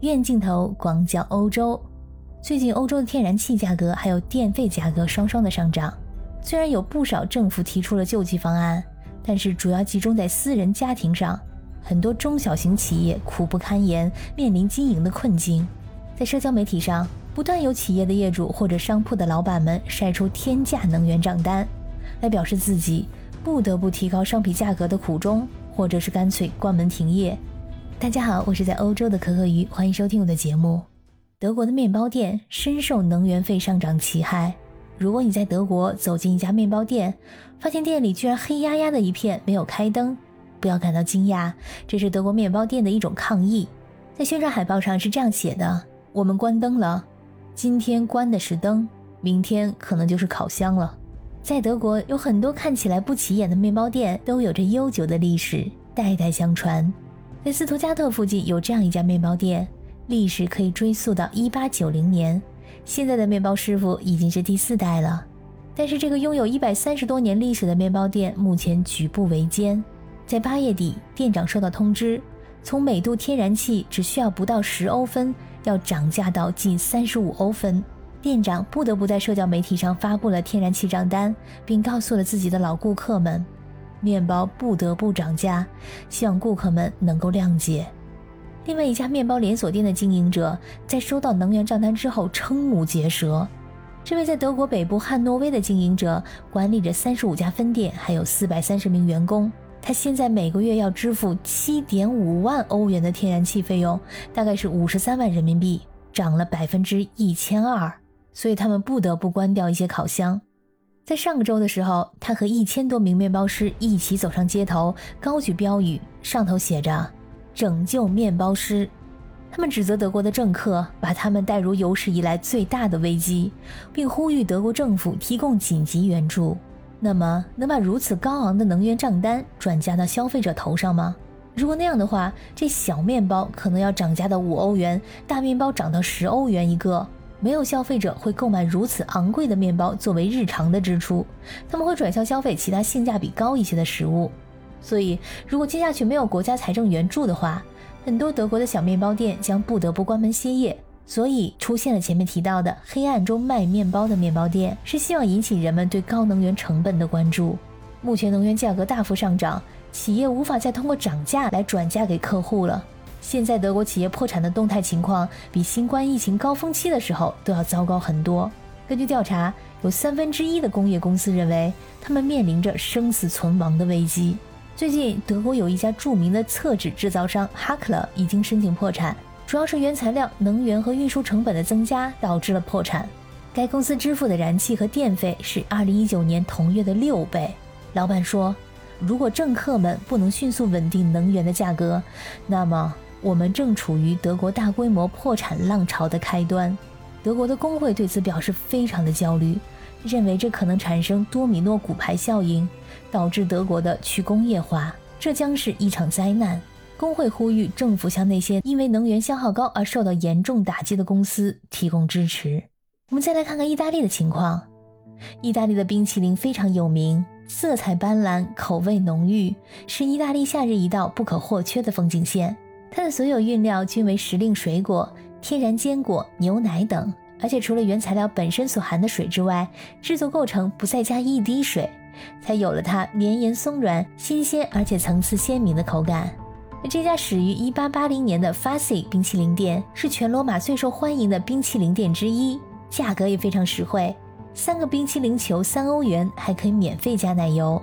远镜头广角欧洲，最近欧洲的天然气价格还有电费价格双双的上涨。虽然有不少政府提出了救济方案，但是主要集中在私人家庭上，很多中小型企业苦不堪言，面临经营的困境。在社交媒体上，不断有企业的业主或者商铺的老板们晒出天价能源账单，来表示自己不得不提高商品价格的苦衷，或者是干脆关门停业。大家好，我是在欧洲的可可鱼，欢迎收听我的节目。德国的面包店深受能源费上涨其害。如果你在德国走进一家面包店，发现店里居然黑压压的一片，没有开灯，不要感到惊讶，这是德国面包店的一种抗议。在宣传海报上是这样写的：“我们关灯了，今天关的是灯，明天可能就是烤箱了。”在德国有很多看起来不起眼的面包店，都有着悠久的历史，代代相传。在斯图加特附近有这样一家面包店，历史可以追溯到1890年。现在的面包师傅已经是第四代了，但是这个拥有一百三十多年历史的面包店目前举步维艰。在八月底，店长收到通知，从每度天然气只需要不到十欧分，要涨价到近三十五欧分。店长不得不在社交媒体上发布了天然气账单，并告诉了自己的老顾客们，面包不得不涨价，希望顾客们能够谅解。另外一家面包连锁店的经营者在收到能源账单之后瞠目结舌。这位在德国北部汉诺威的经营者管理着三十五家分店，还有四百三十名员工。他现在每个月要支付七点五万欧元的天然气费用，大概是五十三万人民币，涨了百分之一千二。所以他们不得不关掉一些烤箱。在上个周的时候，他和一千多名面包师一起走上街头，高举标语，上头写着。拯救面包师，他们指责德国的政客把他们带入有史以来最大的危机，并呼吁德国政府提供紧急援助。那么，能把如此高昂的能源账单转嫁到消费者头上吗？如果那样的话，这小面包可能要涨价到五欧元，大面包涨到十欧元一个。没有消费者会购买如此昂贵的面包作为日常的支出，他们会转向消费其他性价比高一些的食物。所以，如果接下去没有国家财政援助的话，很多德国的小面包店将不得不关门歇业。所以，出现了前面提到的黑暗中卖面包的面包店，是希望引起人们对高能源成本的关注。目前能源价格大幅上涨，企业无法再通过涨价来转嫁给客户了。现在德国企业破产的动态情况，比新冠疫情高峰期的时候都要糟糕很多。根据调查，有三分之一的工业公司认为，他们面临着生死存亡的危机。最近，德国有一家著名的厕纸制造商哈克勒已经申请破产，主要是原材料、能源和运输成本的增加导致了破产。该公司支付的燃气和电费是2019年同月的六倍。老板说：“如果政客们不能迅速稳定能源的价格，那么我们正处于德国大规模破产浪潮的开端。”德国的工会对此表示非常的焦虑。认为这可能产生多米诺骨牌效应，导致德国的去工业化，这将是一场灾难。工会呼吁政府向那些因为能源消耗高而受到严重打击的公司提供支持。我们再来看看意大利的情况。意大利的冰淇淋非常有名，色彩斑斓，口味浓郁，是意大利夏日一道不可或缺的风景线。它的所有原料均为时令水果、天然坚果、牛奶等。而且除了原材料本身所含的水之外，制作过程不再加一滴水，才有了它绵延松软、新鲜而且层次鲜明的口感。这家始于1880年的 f a s i 冰淇淋店是全罗马最受欢迎的冰淇淋店之一，价格也非常实惠，三个冰淇淋球三欧元，还可以免费加奶油，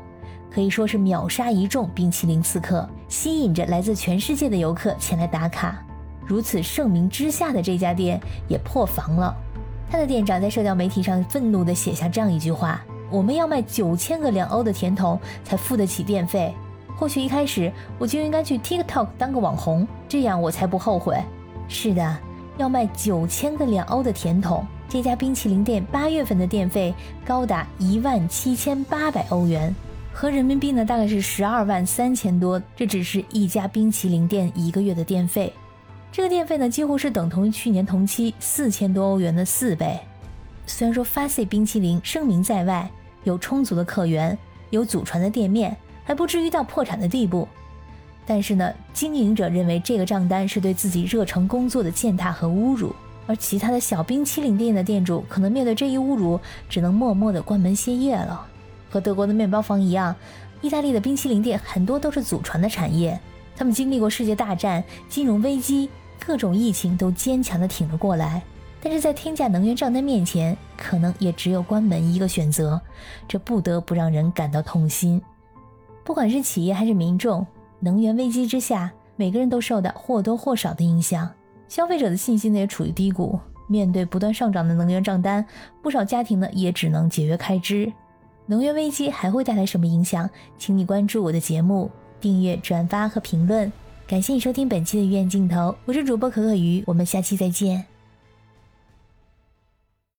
可以说是秒杀一众冰淇淋刺客，吸引着来自全世界的游客前来打卡。如此盛名之下的这家店也破防了。他的店长在社交媒体上愤怒地写下这样一句话：“我们要卖九千个两欧的甜筒才付得起电费。或许一开始我就应该去 TikTok 当个网红，这样我才不后悔。”是的，要卖九千个两欧的甜筒，这家冰淇淋店八月份的电费高达一万七千八百欧元，合人民币呢大概是十二万三千多。这只是一家冰淇淋店一个月的电费。这个电费呢，几乎是等同于去年同期四千多欧元的四倍。虽然说 f a s y 冰淇淋声名在外，有充足的客源，有祖传的店面，还不至于到破产的地步，但是呢，经营者认为这个账单是对自己热诚工作的践踏和侮辱，而其他的小冰淇淋店的店主可能面对这一侮辱，只能默默地关门歇业了。和德国的面包房一样，意大利的冰淇淋店很多都是祖传的产业，他们经历过世界大战、金融危机、各种疫情，都坚强地挺了过来。但是在天价能源账单面前，可能也只有关门一个选择，这不得不让人感到痛心。不管是企业还是民众。能源危机之下，每个人都受到或多或少的影响，消费者的信心呢也处于低谷。面对不断上涨的能源账单，不少家庭呢也只能节约开支。能源危机还会带来什么影响？请你关注我的节目，订阅、转发和评论。感谢你收听本期的医院镜头，我是主播可可鱼，我们下期再见。